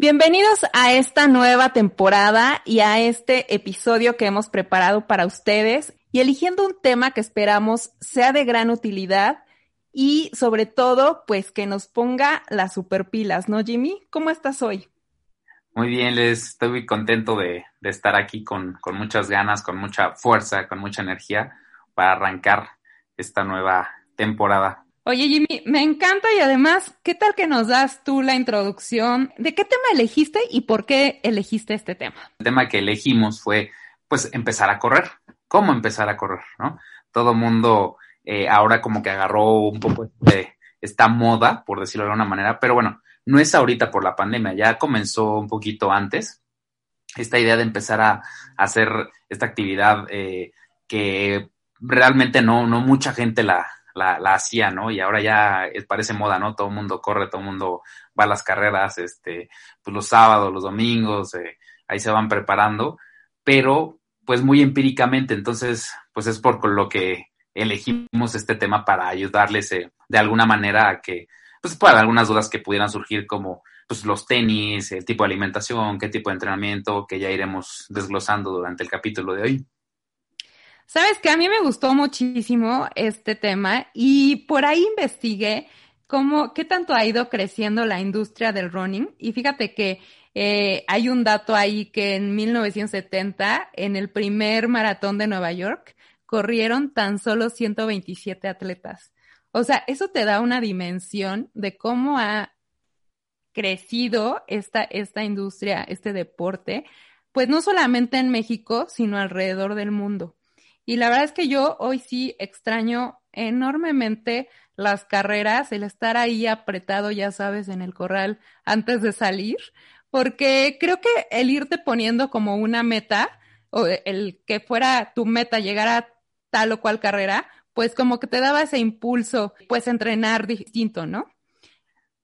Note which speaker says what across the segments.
Speaker 1: Bienvenidos a esta nueva temporada y a este episodio que hemos preparado para ustedes y eligiendo un tema que esperamos sea de gran utilidad y sobre todo, pues que nos ponga las superpilas, ¿no, Jimmy? ¿Cómo estás hoy?
Speaker 2: Muy bien, les estoy muy contento de, estar aquí con, con, muchas ganas, con mucha fuerza, con mucha energía para arrancar esta nueva temporada.
Speaker 1: Oye, Jimmy, me encanta y además, ¿qué tal que nos das tú la introducción? ¿De qué tema elegiste y por qué elegiste este tema?
Speaker 2: El tema que elegimos fue, pues, empezar a correr. ¿Cómo empezar a correr? ¿No? Todo mundo eh, ahora como que agarró un poco de esta moda, por decirlo de alguna manera, pero bueno, no es ahorita por la pandemia, ya comenzó un poquito antes esta idea de empezar a, hacer esta actividad eh, que realmente no, no mucha gente la, la, la hacía, ¿no? Y ahora ya parece moda, ¿no? Todo el mundo corre, todo el mundo va a las carreras, este, pues los sábados, los domingos, eh, ahí se van preparando, pero pues muy empíricamente, entonces, pues es por lo que elegimos este tema para ayudarles eh, de alguna manera a que, pues para algunas dudas que pudieran surgir como pues los tenis, el tipo de alimentación, qué tipo de entrenamiento, que ya iremos desglosando durante el capítulo de hoy.
Speaker 1: Sabes que a mí me gustó muchísimo este tema y por ahí investigué cómo, qué tanto ha ido creciendo la industria del running. Y fíjate que eh, hay un dato ahí que en 1970, en el primer maratón de Nueva York, corrieron tan solo 127 atletas. O sea, eso te da una dimensión de cómo ha crecido esta, esta industria, este deporte, pues no solamente en México, sino alrededor del mundo. Y la verdad es que yo hoy sí extraño enormemente las carreras, el estar ahí apretado, ya sabes, en el corral antes de salir, porque creo que el irte poniendo como una meta, o el que fuera tu meta llegar a tal o cual carrera, pues como que te daba ese impulso, pues entrenar distinto, ¿no?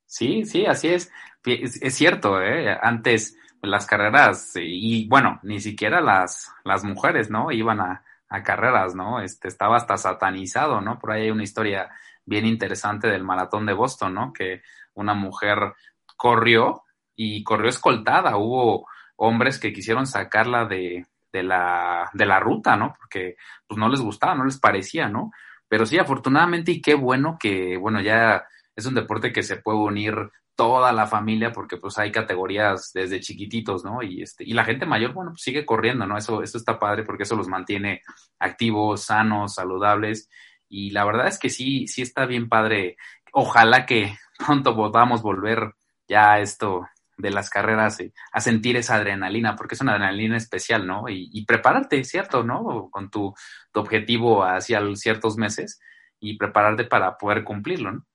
Speaker 2: Sí, sí, así es. Es, cierto, ¿eh? Antes las carreras, y bueno, ni siquiera las, las mujeres, ¿no? Iban a, a carreras, ¿no? Este, estaba hasta satanizado, ¿no? Por ahí hay una historia bien interesante del maratón de Boston, ¿no? Que una mujer corrió y corrió escoltada. Hubo hombres que quisieron sacarla de, de, la, de la ruta, ¿no? Porque pues no les gustaba, no les parecía, ¿no? Pero sí, afortunadamente y qué bueno que, bueno, ya es un deporte que se puede unir toda la familia, porque pues hay categorías desde chiquititos, ¿no? Y este, y la gente mayor, bueno, pues sigue corriendo, ¿no? Eso, eso está padre porque eso los mantiene activos, sanos, saludables. Y la verdad es que sí, sí está bien padre. Ojalá que pronto podamos volver ya a esto de las carreras a sentir esa adrenalina, porque es una adrenalina especial, ¿no? Y, y prepararte, ¿cierto? ¿No? Con tu, tu objetivo hacia ciertos meses y prepararte para poder cumplirlo, ¿no?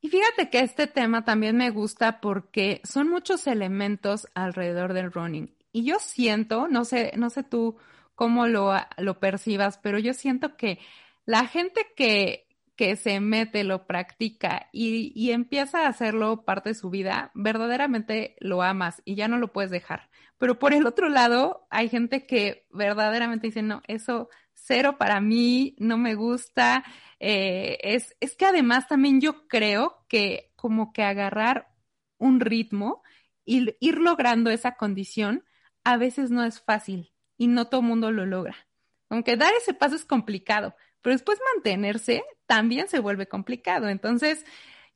Speaker 1: Y fíjate que este tema también me gusta porque son muchos elementos alrededor del running. Y yo siento, no sé, no sé tú cómo lo, lo percibas, pero yo siento que la gente que, que se mete, lo practica y, y, empieza a hacerlo parte de su vida, verdaderamente lo amas y ya no lo puedes dejar. Pero por el otro lado, hay gente que verdaderamente dice, no, eso cero para mí, no me gusta. Eh, es, es que además también yo creo que como que agarrar un ritmo y ir logrando esa condición a veces no es fácil y no todo mundo lo logra. Aunque dar ese paso es complicado, pero después mantenerse también se vuelve complicado. Entonces,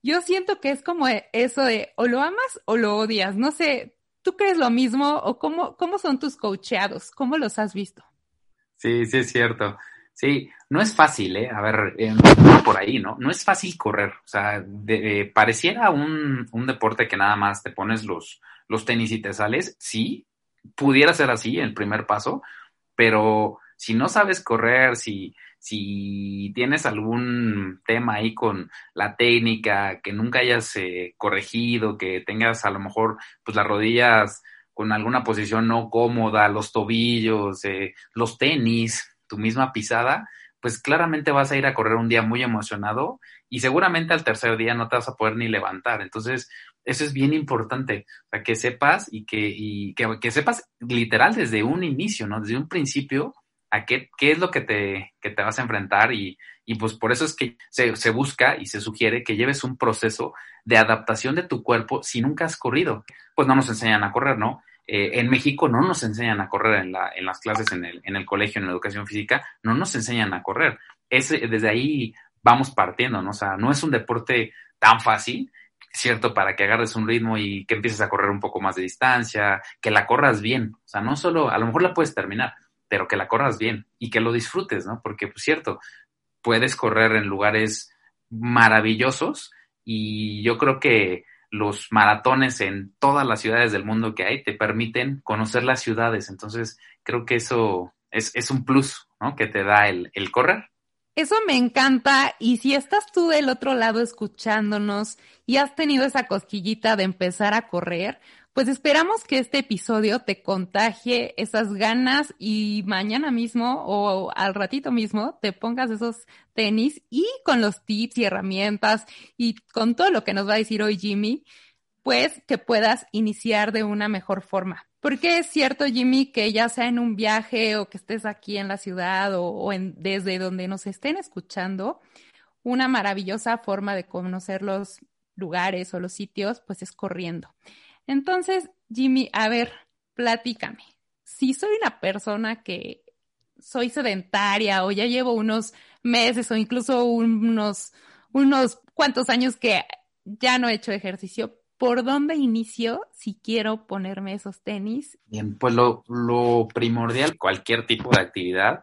Speaker 1: yo siento que es como eso de o lo amas o lo odias. No sé, ¿tú crees lo mismo o cómo, cómo son tus coacheados? ¿Cómo los has visto?
Speaker 2: Sí, sí es cierto. Sí, no es fácil, ¿eh? A ver, eh, por ahí, ¿no? No es fácil correr. O sea, de, pareciera un, un, deporte que nada más te pones los, los tenis y te sales. Sí, pudiera ser así el primer paso, pero si no sabes correr, si, si tienes algún tema ahí con la técnica, que nunca hayas eh, corregido, que tengas a lo mejor pues las rodillas con alguna posición no cómoda, los tobillos, eh, los tenis, tu misma pisada, pues claramente vas a ir a correr un día muy emocionado y seguramente al tercer día no te vas a poder ni levantar. Entonces, eso es bien importante, o sea, que sepas y que, y que, que sepas literal desde un inicio, ¿no? Desde un principio a qué, qué es lo que te, que te vas a enfrentar y, y pues por eso es que se, se, busca y se sugiere que lleves un proceso de adaptación de tu cuerpo si nunca has corrido. Pues no nos enseñan a correr, ¿no? Eh, en México no nos enseñan a correr en, la, en las clases, en el, en el colegio, en la educación física, no nos enseñan a correr. Es, desde ahí vamos partiendo, ¿no? O sea, no es un deporte tan fácil, ¿cierto? Para que agarres un ritmo y que empieces a correr un poco más de distancia, que la corras bien. O sea, no solo, a lo mejor la puedes terminar, pero que la corras bien y que lo disfrutes, ¿no? Porque, pues cierto, puedes correr en lugares maravillosos y yo creo que los maratones en todas las ciudades del mundo que hay te permiten conocer las ciudades. Entonces, creo que eso es, un plus, ¿no? Que te da el correr.
Speaker 1: Eso me encanta y si estás tú del otro lado escuchándonos y has tenido esa cosquillita de empezar a correr, pues esperamos que este episodio te contagie esas ganas y mañana mismo o al ratito mismo te pongas esos tenis y con los tips y herramientas y con todo lo que nos va a decir hoy Jimmy, pues que puedas iniciar de una mejor forma. Porque es cierto, Jimmy, que ya sea en un viaje o que estés aquí en la ciudad o, en, desde donde nos estén escuchando, una maravillosa forma de conocer los lugares o los sitios, pues es corriendo. Entonces, Jimmy, a ver, platícame. Si soy una persona que soy sedentaria o ya llevo unos meses o incluso unos, unos cuantos años que ya no he hecho ejercicio, ¿por dónde inicio si quiero ponerme esos tenis?
Speaker 2: Bien, pues lo, lo primordial, cualquier tipo de actividad,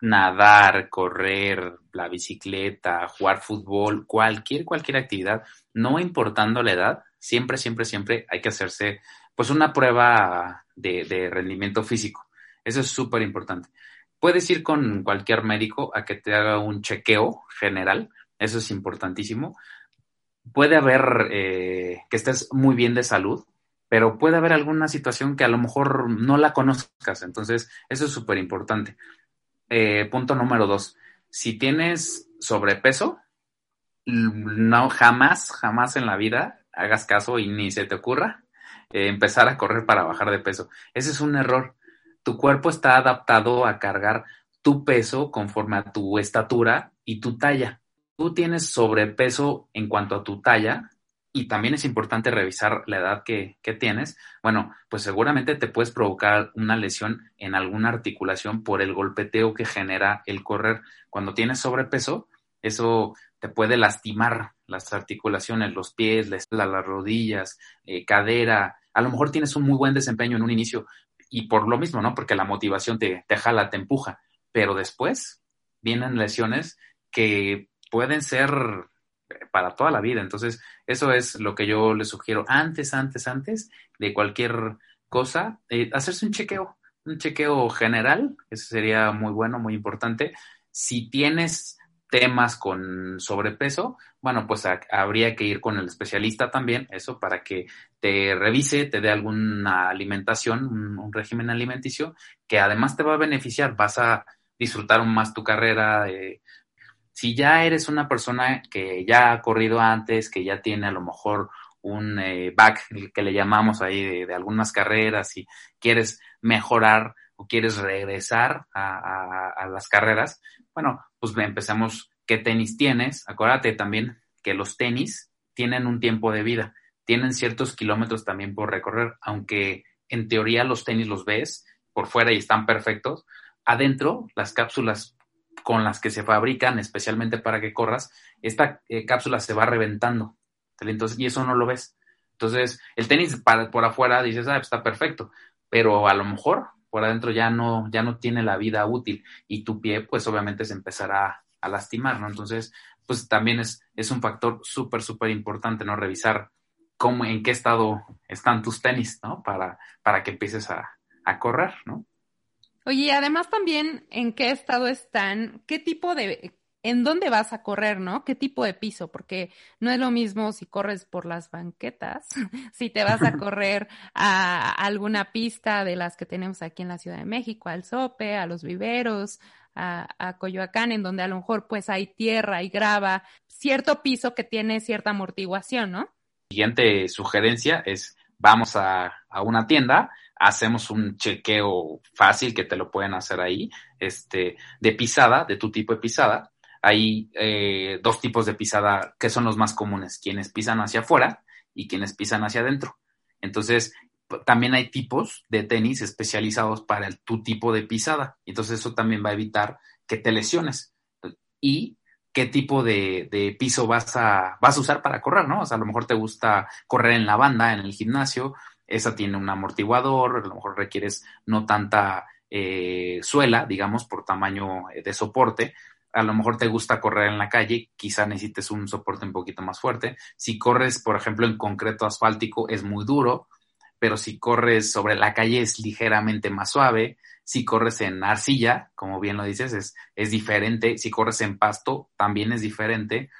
Speaker 2: nadar, correr, la bicicleta, jugar fútbol, cualquier, cualquier actividad, no importando la edad, siempre, siempre, siempre hay que hacerse pues una prueba de, de rendimiento físico. Eso es súper importante. Puedes ir con cualquier médico a que te haga un chequeo general, eso es importantísimo puede haber eh, que estés muy bien de salud, pero puede haber alguna situación que a lo mejor no la conozcas. Entonces, eso es súper importante. Eh, punto número dos. Si tienes sobrepeso, no jamás, jamás en la vida hagas caso y ni se te ocurra eh, empezar a correr para bajar de peso. Ese es un error. Tu cuerpo está adaptado a cargar tu peso conforme a tu estatura y tu talla tú tienes sobrepeso en cuanto a tu talla, y también es importante revisar la edad que, tienes, bueno, pues seguramente te puedes provocar una lesión en alguna articulación por el golpeteo que genera el correr. Cuando tienes sobrepeso, eso te puede lastimar las articulaciones, los pies, la las rodillas, eh, cadera. A lo mejor tienes un muy buen desempeño en un inicio y por lo mismo, ¿no? Porque la motivación te, te jala, te empuja, pero después vienen lesiones que pueden ser para toda la vida. Entonces, eso es lo que yo les sugiero antes, antes, antes de cualquier cosa, eh, hacerse un chequeo, un chequeo general, eso sería muy bueno, muy importante. Si tienes temas con sobrepeso, bueno, pues habría que ir con el especialista también, eso para que te revise, te dé alguna alimentación, un, un régimen alimenticio, que además te va a beneficiar, vas a disfrutar más tu carrera, eh, si ya eres una persona que ya ha corrido antes, que ya tiene a lo mejor un eh, back que le llamamos ahí de, algunas carreras y quieres mejorar o quieres regresar a, las carreras, bueno, pues empecemos qué tenis tienes. Acuérdate también que los tenis tienen un tiempo de vida, tienen ciertos kilómetros también por recorrer, aunque en teoría los tenis los ves por fuera y están perfectos, adentro las cápsulas con las que se fabrican, especialmente para que corras, esta eh, cápsula se va reventando. Entonces, y eso no lo ves. Entonces, el tenis para, por afuera dices, ah, está perfecto, pero a lo mejor por adentro ya no, ya no tiene la vida útil y tu pie, pues obviamente se empezará a lastimar, ¿no? Entonces, pues también es, es un factor súper, súper importante, ¿no? Revisar cómo, en qué estado están tus tenis, ¿no? Para, para que empieces a, a correr, ¿no?
Speaker 1: Oye, además también en qué estado están, qué tipo de, en dónde vas a correr, ¿no? ¿Qué tipo de piso? Porque no es lo mismo si corres por las banquetas, si te vas a correr a alguna pista de las que tenemos aquí en la Ciudad de México, al Sope, a los viveros, a, a Coyoacán, en donde a lo mejor pues hay tierra y grava, cierto piso que tiene cierta amortiguación, ¿no?
Speaker 2: Siguiente sugerencia es, vamos a, a una tienda hacemos un chequeo fácil que te lo pueden hacer ahí, este, de pisada, de tu tipo de pisada. Hay eh, dos tipos de pisada que son los más comunes, quienes pisan hacia afuera y quienes pisan hacia adentro. Entonces, también hay tipos de tenis especializados para tu tipo de pisada. Entonces, eso también va a evitar que te lesiones. Y qué tipo de, de, piso vas a, vas a usar para correr, ¿no? O sea, a lo mejor te gusta correr en la banda, en el gimnasio, esa tiene un amortiguador, a lo mejor requieres no tanta eh, suela, digamos, por tamaño eh, de soporte. A lo mejor te gusta correr en la calle, quizá necesites un soporte un poquito más fuerte. Si corres, por ejemplo, en concreto asfáltico, es muy duro, pero si corres sobre la calle es ligeramente más suave. Si corres en arcilla, como bien lo dices, es, es diferente. Si corres en pasto, también es diferente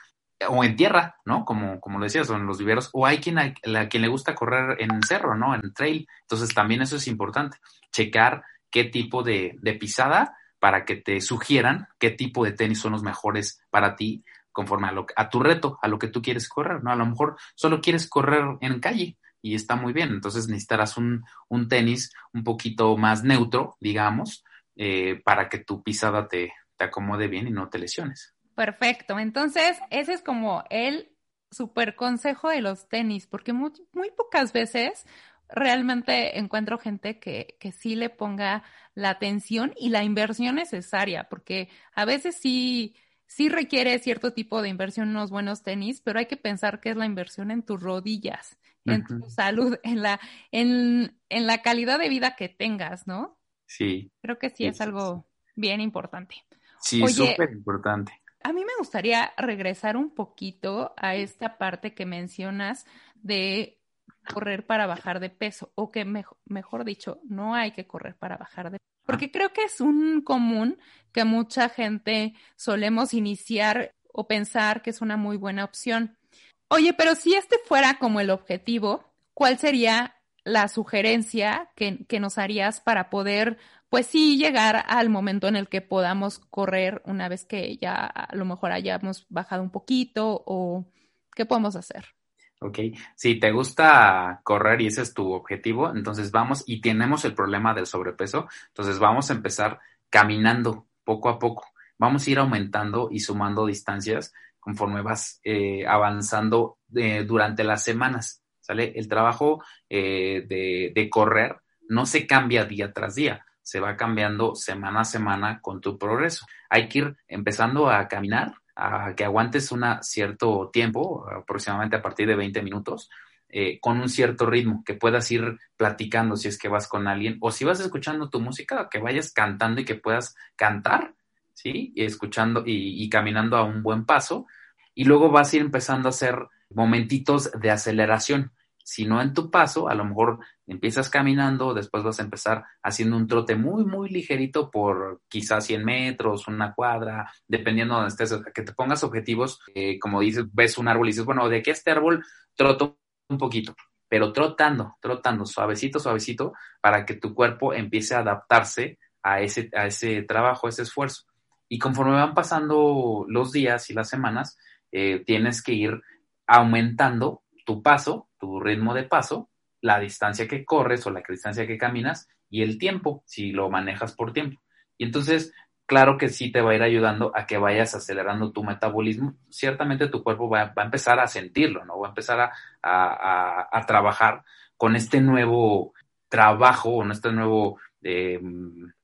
Speaker 2: o en tierra, ¿no? Como, como lo decías, o en los viveros, o hay quien quien le gusta correr en cerro, ¿no? En trail. Entonces también eso es importante, checar qué tipo de, de pisada para que te sugieran qué tipo de tenis son los mejores para ti conforme a, lo, a tu reto, a lo que tú quieres correr, ¿no? A lo mejor solo quieres correr en calle y está muy bien, entonces necesitarás un, un tenis un poquito más neutro, digamos, eh, para que tu pisada te acomode bien y no te lesiones.
Speaker 1: Perfecto. Entonces, ese es como el super consejo de los tenis, porque muy, pocas veces realmente encuentro gente que, que sí le ponga la atención y la inversión necesaria, porque a veces sí, sí requiere cierto tipo de inversión en unos buenos tenis, pero hay que pensar que es la inversión en tus rodillas, en tu salud, en la, en, en, la calidad de vida que tengas, ¿no?
Speaker 2: Sí.
Speaker 1: Creo que sí, es algo bien importante.
Speaker 2: Sí, súper importante.
Speaker 1: A mí me gustaría regresar un poquito a esta parte que mencionas de correr para bajar de peso, o que mejor dicho, no hay que correr para bajar de peso. Porque creo que es un común que mucha gente solemos iniciar o pensar que es una muy buena opción. Oye, pero si este fuera como el objetivo, ¿cuál sería la sugerencia que, que nos harías para poder pues sí llegar al momento en el que podamos correr una vez que ya a lo mejor hayamos bajado un poquito o qué podemos hacer.
Speaker 2: Ok, si te gusta correr y ese es tu objetivo, entonces vamos y tenemos el problema del sobrepeso, entonces vamos a empezar caminando poco a poco. Vamos a ir aumentando y sumando distancias conforme vas eh, avanzando eh, durante las semanas, ¿sale? El trabajo eh, de, de correr no se cambia día tras día se va cambiando semana a semana con tu progreso. Hay que ir empezando a caminar, a que aguantes un cierto tiempo, aproximadamente a partir de 20 minutos, eh, con un cierto ritmo, que puedas ir platicando si es que vas con alguien, o si vas escuchando tu música, que vayas cantando y que puedas cantar, ¿sí? Escuchando y, y caminando a un buen paso, y luego vas a ir empezando a hacer momentitos de aceleración si no en tu paso, a lo mejor empiezas caminando, después vas a empezar haciendo un trote muy, muy ligerito por quizás 100 metros, una cuadra, dependiendo de donde estés, que te pongas objetivos, eh, como dices, ves un árbol y dices, bueno, de aquí a este árbol troto un poquito, pero trotando, trotando, suavecito, suavecito, para que tu cuerpo empiece a adaptarse a ese, a ese trabajo, a ese esfuerzo. Y conforme van pasando los días y las semanas, eh, tienes que ir aumentando tu paso, tu ritmo de paso, la distancia que corres o la distancia que caminas y el tiempo, si lo manejas por tiempo. Y entonces, claro que sí te va a ir ayudando a que vayas acelerando tu metabolismo. Ciertamente tu cuerpo va, a empezar a sentirlo, ¿no? Va a empezar a, trabajar con este nuevo trabajo o este nuevo eh,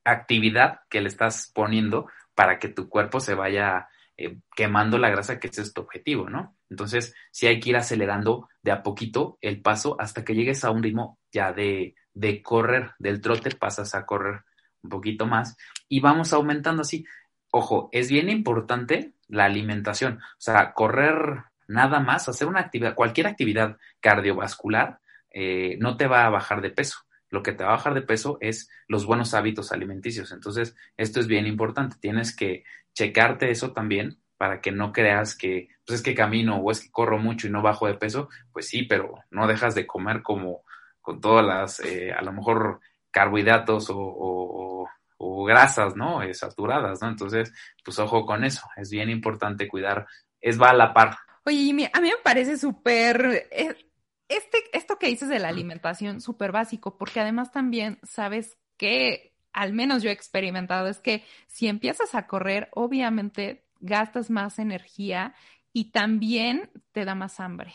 Speaker 2: actividad que le estás poniendo para que tu cuerpo se vaya eh, quemando la grasa, que ese es tu objetivo, ¿no? Entonces, sí hay que ir acelerando de a poquito el paso hasta que llegues a un ritmo ya de, de correr, del trote pasas a correr un poquito más y vamos aumentando así. Ojo, es bien importante la alimentación, o sea, correr nada más, hacer una actividad, cualquier actividad cardiovascular, eh, no te va a bajar de peso. Lo que te va a bajar de peso es los buenos hábitos alimenticios. Entonces, esto es bien importante. Tienes que checarte eso también para que no creas que, pues es que camino o es que corro mucho y no bajo de peso, pues sí, pero no dejas de comer como con todas las, eh, a lo mejor, carbohidratos o, grasas, ¿no? Eh, saturadas, ¿no? Entonces, pues ojo con eso, es bien importante cuidar, es va a la par.
Speaker 1: Oye, a mí me parece súper, eh, este, esto que dices de la alimentación, súper básico, porque además también sabes que, al menos yo he experimentado, es que si empiezas a correr, obviamente gastas más energía y también te da más hambre.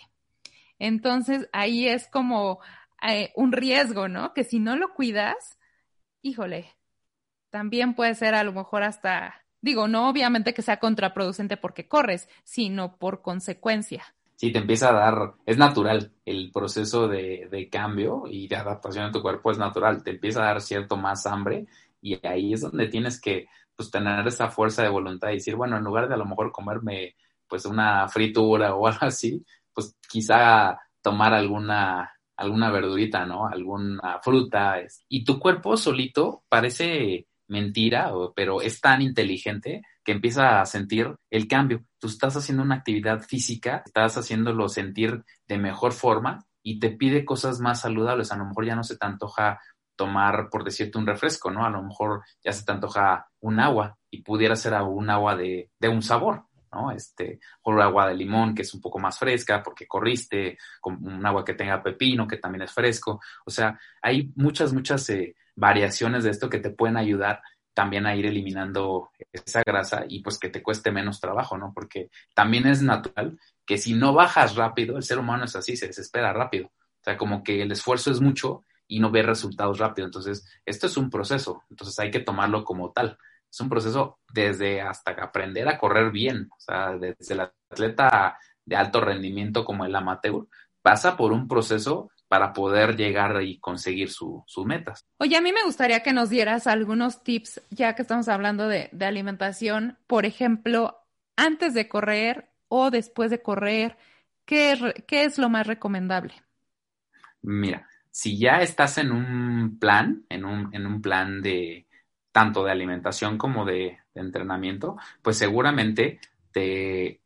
Speaker 1: Entonces ahí es como eh, un riesgo, ¿no? Que si no lo cuidas, híjole, también puede ser a lo mejor hasta, digo, no obviamente que sea contraproducente porque corres, sino por consecuencia.
Speaker 2: Sí, te empieza a dar, es natural, el proceso de, de cambio y de adaptación a tu cuerpo es natural, te empieza a dar cierto más hambre y ahí es donde tienes que pues tener esa fuerza de voluntad y decir, bueno, en lugar de a lo mejor comerme pues una fritura o algo así, pues quizá tomar alguna alguna verdurita, ¿no? Alguna fruta. Y tu cuerpo solito parece mentira, pero es tan inteligente que empieza a sentir el cambio. Tú estás haciendo una actividad física, estás haciéndolo sentir de mejor forma y te pide cosas más saludables. A lo mejor ya no se te antoja tomar, por decirte, un refresco, ¿no? A lo mejor ya se te antoja un agua y pudiera ser un agua de, de un sabor. ¿no? Este, o agua de limón que es un poco más fresca porque corriste, con un agua que tenga pepino que también es fresco. O sea, hay muchas, muchas eh, variaciones de esto que te pueden ayudar también a ir eliminando esa grasa y pues que te cueste menos trabajo, ¿no? Porque también es natural que si no bajas rápido, el ser humano es así, se desespera rápido. O sea, como que el esfuerzo es mucho y no ve resultados rápido. Entonces, esto es un proceso, entonces hay que tomarlo como tal es un proceso desde hasta aprender a correr bien, o sea, desde el atleta de alto rendimiento como el amateur, pasa por un proceso para poder llegar y conseguir sus metas.
Speaker 1: Oye, a mí me gustaría que nos dieras algunos tips, ya que estamos hablando de, alimentación, por ejemplo, antes de correr o después de correr, ¿qué, ¿qué es lo más recomendable?
Speaker 2: Mira, si ya estás en un plan, en un, en un plan de, tanto de alimentación como de, entrenamiento, pues seguramente te,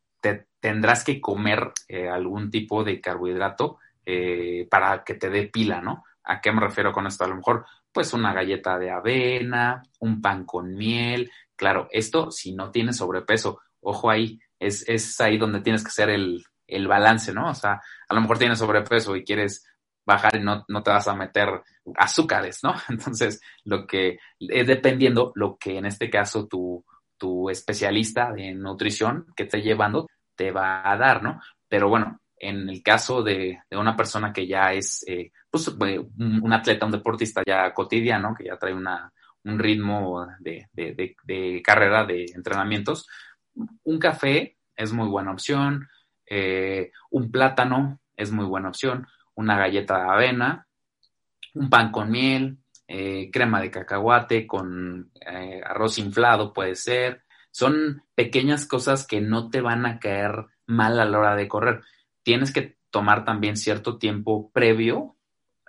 Speaker 2: tendrás que comer eh, algún tipo de carbohidrato eh, para que te dé pila, ¿no? ¿A qué me refiero con esto? A lo mejor, pues una galleta de avena, un pan con miel. Claro, esto si no tienes sobrepeso, ojo ahí, es, es ahí donde tienes que hacer el, el balance, ¿no? O sea, a lo mejor tienes sobrepeso y quieres bajar y no, no te vas a meter azúcares, ¿no? Entonces, lo que es dependiendo lo que en este caso tu, tu especialista de nutrición que esté llevando te va a dar, ¿no? Pero bueno, en el caso de, de una persona que ya es eh, pues, un, atleta, un deportista ya cotidiano, que ya trae una, un ritmo de, de, de, carrera, de entrenamientos, un café es muy buena opción, eh, un plátano es muy buena opción, una galleta de avena, un pan con miel, eh, crema de cacahuate con eh, arroz inflado puede ser. Son pequeñas cosas que no te van a caer mal a la hora de correr. Tienes que tomar también cierto tiempo previo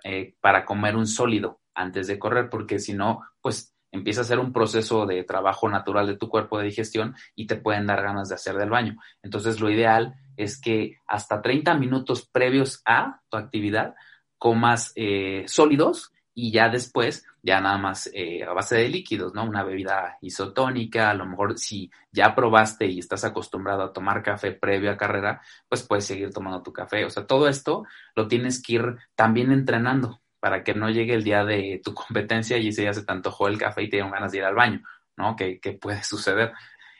Speaker 2: eh, para comer un sólido antes de correr, porque si no, pues empieza a ser un proceso de trabajo natural de tu cuerpo de digestión y te pueden dar ganas de hacer del baño. Entonces, lo ideal es que hasta 30 minutos previos a tu actividad comas eh, sólidos y ya después, ya nada más eh, a base de líquidos, ¿no? Una bebida isotónica, a lo mejor si ya probaste y estás acostumbrado a tomar café previo a carrera, pues puedes seguir tomando tu café. O sea, todo esto lo tienes que ir también entrenando para que no llegue el día de tu competencia y ese ya se te antojó el café y te dieron ganas de ir al baño, ¿no? Que, que puede suceder.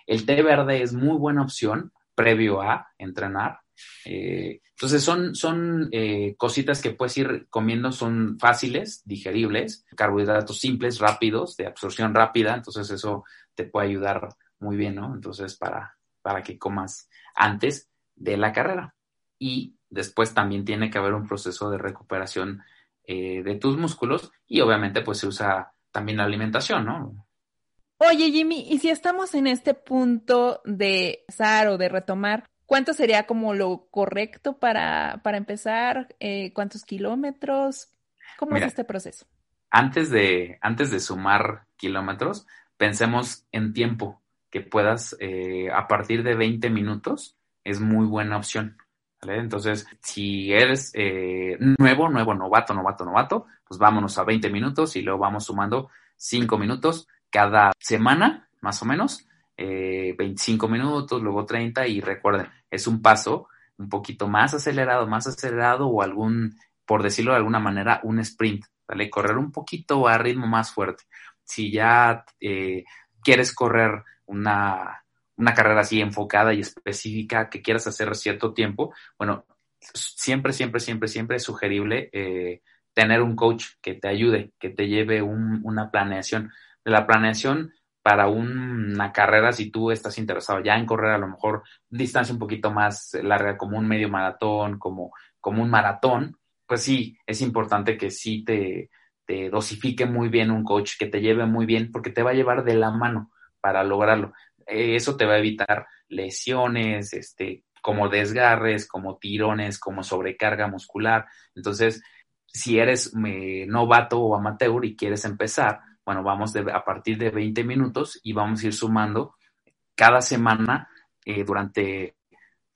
Speaker 2: El té verde es muy buena opción previo a entrenar. Eh, entonces son, son eh, cositas que puedes ir comiendo, son fáciles, digeribles, carbohidratos simples, rápidos, de absorción rápida, entonces eso te puede ayudar muy bien, ¿no? Entonces para, para que comas antes de la carrera. Y después también tiene que haber un proceso de recuperación eh, de tus músculos y obviamente pues se usa también la alimentación, ¿no?
Speaker 1: Oye, Jimmy, y si estamos en este punto de empezar o de retomar, ¿cuánto sería como lo correcto para, para empezar? Eh, ¿Cuántos kilómetros? ¿Cómo es este proceso?
Speaker 2: Antes de, antes de sumar kilómetros, pensemos en tiempo, que puedas, eh, a partir de 20 minutos, es muy buena opción. ¿vale? Entonces, si eres eh, nuevo, nuevo, novato, novato, novato, pues vámonos a 20 minutos y luego vamos sumando 5 minutos cada semana, más o menos, 25 eh, minutos, luego 30 y recuerden, es un paso un poquito más acelerado, más acelerado o algún, por decirlo de alguna manera, un sprint, ¿vale? Correr un poquito a ritmo más fuerte. Si ya eh, quieres correr una, una carrera así enfocada y específica que quieras hacer cierto tiempo, bueno, siempre, siempre, siempre, siempre es sugerible eh, tener un coach que te ayude, que te lleve una planeación. De la planeación para una carrera, si tú estás interesado ya en correr a lo mejor distancia un poquito más larga, como un medio maratón, como, como un maratón, pues sí, es importante que sí te, dosifique muy bien un coach, que te lleve muy bien, porque te va a llevar de la mano para lograrlo. Eh, eso te va a evitar lesiones, este, como desgarres, como tirones, como sobrecarga muscular. Entonces, si eres eh, novato o amateur y quieres empezar, bueno, vamos a partir de 20 minutos y vamos a ir sumando cada semana eh, durante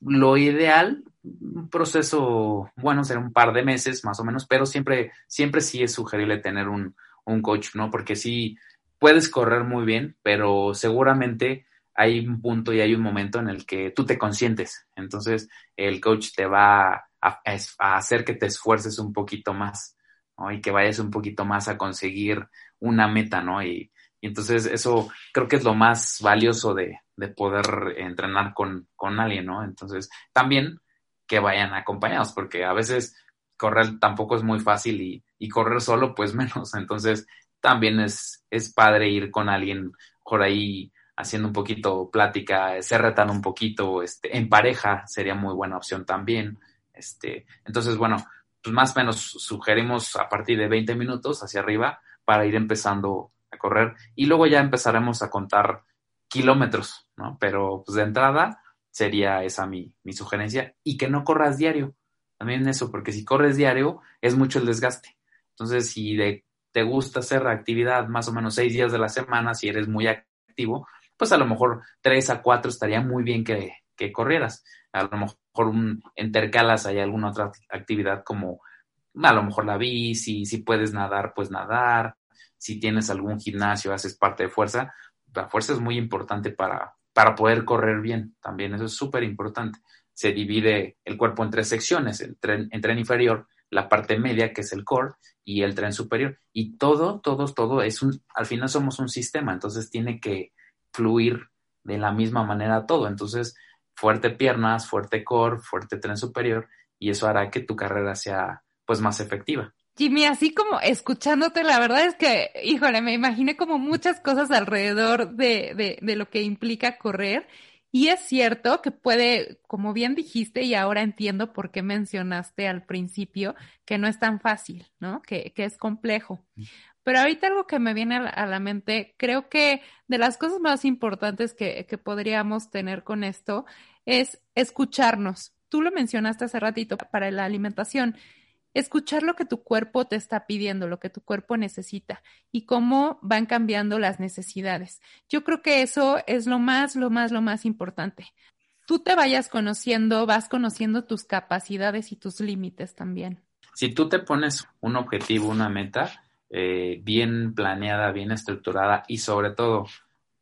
Speaker 2: lo ideal, un proceso, bueno, será un par de meses más o menos, pero siempre, siempre sí es sugerible tener un, un coach, ¿no? Porque sí puedes correr muy bien, pero seguramente hay un punto y hay un momento en el que tú te consientes. Entonces, el coach te va a, hacer que te esfuerces un poquito más, ¿no? Y que vayas un poquito más a conseguir una meta, ¿no? Y, entonces eso creo que es lo más valioso de, de poder entrenar con, con, alguien, ¿no? Entonces, también que vayan acompañados, porque a veces correr tampoco es muy fácil y, y correr solo, pues menos. Entonces, también es, es padre ir con alguien por ahí haciendo un poquito plática, se retan un poquito, este, en pareja sería muy buena opción también. Este, entonces, bueno, pues más o menos sugerimos a partir de 20 minutos hacia arriba para ir empezando a correr y luego ya empezaremos a contar kilómetros, ¿no? Pero pues de entrada sería esa mi, mi sugerencia y que no corras diario. También eso, porque si corres diario es mucho el desgaste. Entonces, si de, te gusta hacer actividad más o menos seis días de la semana, si eres muy activo, pues a lo mejor tres a cuatro estaría muy bien que, que corrieras. A lo mejor un, intercalas hay alguna otra actividad como a lo mejor la bici, si puedes nadar, pues nadar. Si tienes algún gimnasio, haces parte de fuerza. La fuerza es muy importante para, para poder correr bien también. Eso es súper importante. Se divide el cuerpo en tres secciones, el el tren inferior, la parte media, que es el core, y el tren superior. Y todo, todo, todo es un, al final somos un sistema, entonces tiene que, fluir de la misma manera todo. Entonces, fuerte piernas, fuerte core, fuerte tren superior, y eso hará que tu carrera sea pues más efectiva.
Speaker 1: Jimmy, así como escuchándote, la verdad es que, híjole, me imaginé como muchas cosas alrededor de, de, de lo que implica correr. Y es cierto que puede, como bien dijiste, y ahora entiendo por qué mencionaste al principio, que no es tan fácil, ¿no? Que, que es complejo. Pero ahorita algo que me viene a la, mente, creo que de las cosas más importantes que, que podríamos tener con esto es escucharnos. Tú lo mencionaste hace ratito para la alimentación escuchar lo que tu cuerpo te está pidiendo, lo que tu cuerpo necesita y cómo van cambiando las necesidades. Yo creo que eso es lo más, lo más, lo más importante. Tú te vayas conociendo, vas conociendo tus capacidades y tus límites también.
Speaker 2: Si tú te pones un objetivo, una meta, eh, bien planeada, bien estructurada y sobre todo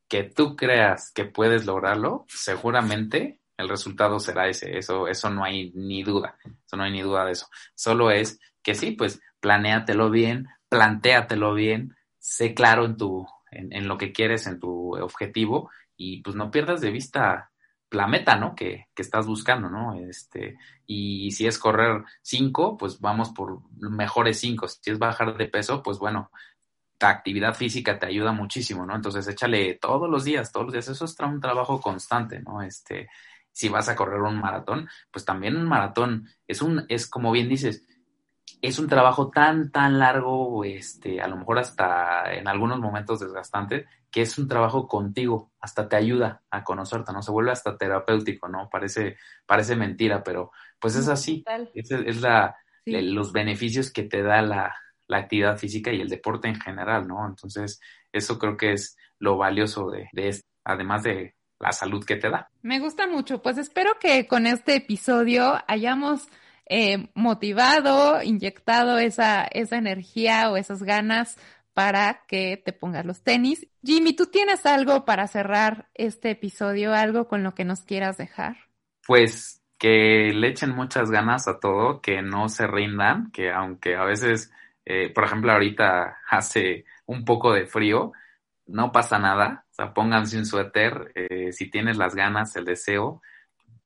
Speaker 2: que tú creas que puedes lograrlo, seguramente el resultado será ese. Eso, eso no hay ni duda. Eso no hay ni duda de eso. Solo es que sí, pues planéatelo bien, plantéatelo bien, sé claro en tu, en, en lo que quieres, en tu objetivo, y pues no pierdas de vista la meta, ¿no? Que, que, estás buscando, ¿no? Este, y si es correr cinco, pues vamos por mejores cinco. Si es bajar de peso, pues bueno, la actividad física te ayuda muchísimo, ¿no? Entonces échale todos los días, todos los días. Eso es un trabajo constante, ¿no? Este, si vas a correr un maratón, pues también un maratón es un, es como bien dices, es un trabajo tan, tan largo, este, a lo mejor hasta en algunos momentos desgastante, que es un trabajo contigo, hasta te ayuda a conocerte, ¿no? Se vuelve hasta terapéutico, ¿no? Parece, parece mentira, pero pues es así. Es, es la, los beneficios que te da la, la, actividad física y el deporte en general, ¿no? Entonces, eso creo que es lo valioso de, de esto, además de la salud que te da.
Speaker 1: Me gusta mucho, pues espero que con este episodio hayamos eh, motivado, inyectado esa, esa energía o esas ganas para que te pongas los tenis. Jimmy, ¿tú tienes algo para cerrar este episodio, algo con lo que nos quieras dejar?
Speaker 2: Pues que le echen muchas ganas a todo, que no se rindan, que aunque a veces, eh, por ejemplo, ahorita hace un poco de frío, no pasa nada, o sea, pónganse un suéter, eh, si tienes las ganas, el deseo,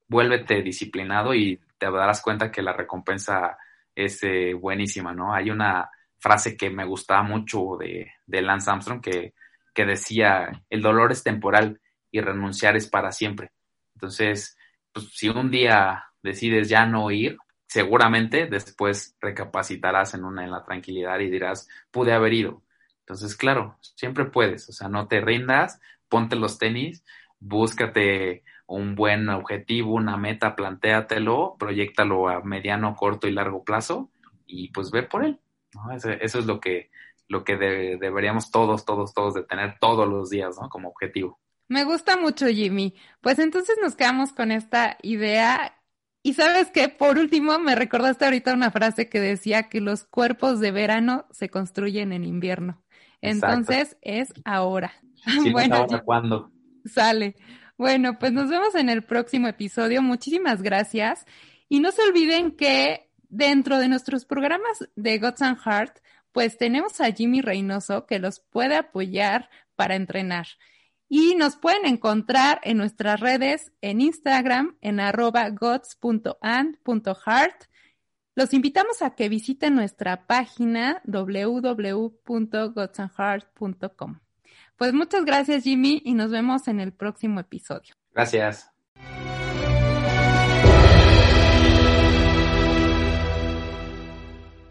Speaker 2: vuélvete disciplinado y te darás cuenta que la recompensa es eh, buenísima, ¿no? Hay una frase que me gustaba mucho de, de Lance Armstrong que, que decía, el dolor es temporal y renunciar es para siempre. Entonces, pues, si un día decides ya no ir, seguramente después recapacitarás en una en la tranquilidad y dirás, pude haber ido. Entonces, claro, siempre puedes, o sea, no te rindas, ponte los tenis, búscate un buen objetivo, una meta, plantéatelo, proyectalo a mediano, corto y largo plazo y pues ve por él. Eso, es lo que, lo que deberíamos todos, todos, todos de tener todos los días, ¿no? Como objetivo.
Speaker 1: Me gusta mucho, Jimmy. Pues entonces nos quedamos con esta idea. Y sabes que, por último, me recordaste ahorita una frase que decía que los cuerpos de verano se construyen en invierno. Entonces es ahora.
Speaker 2: bueno, ahora cuándo.
Speaker 1: Sale. Bueno, pues nos vemos en el próximo episodio. Muchísimas gracias. Y no se olviden que dentro de nuestros programas de Gods and Heart, pues tenemos a Jimmy Reynoso que los puede apoyar para entrenar. Y nos pueden encontrar en nuestras redes en Instagram en arroba gods.and.heart. Los invitamos a que visiten nuestra página www.godsandheart.com. Pues muchas gracias Jimmy y nos vemos en el próximo episodio.
Speaker 2: Gracias.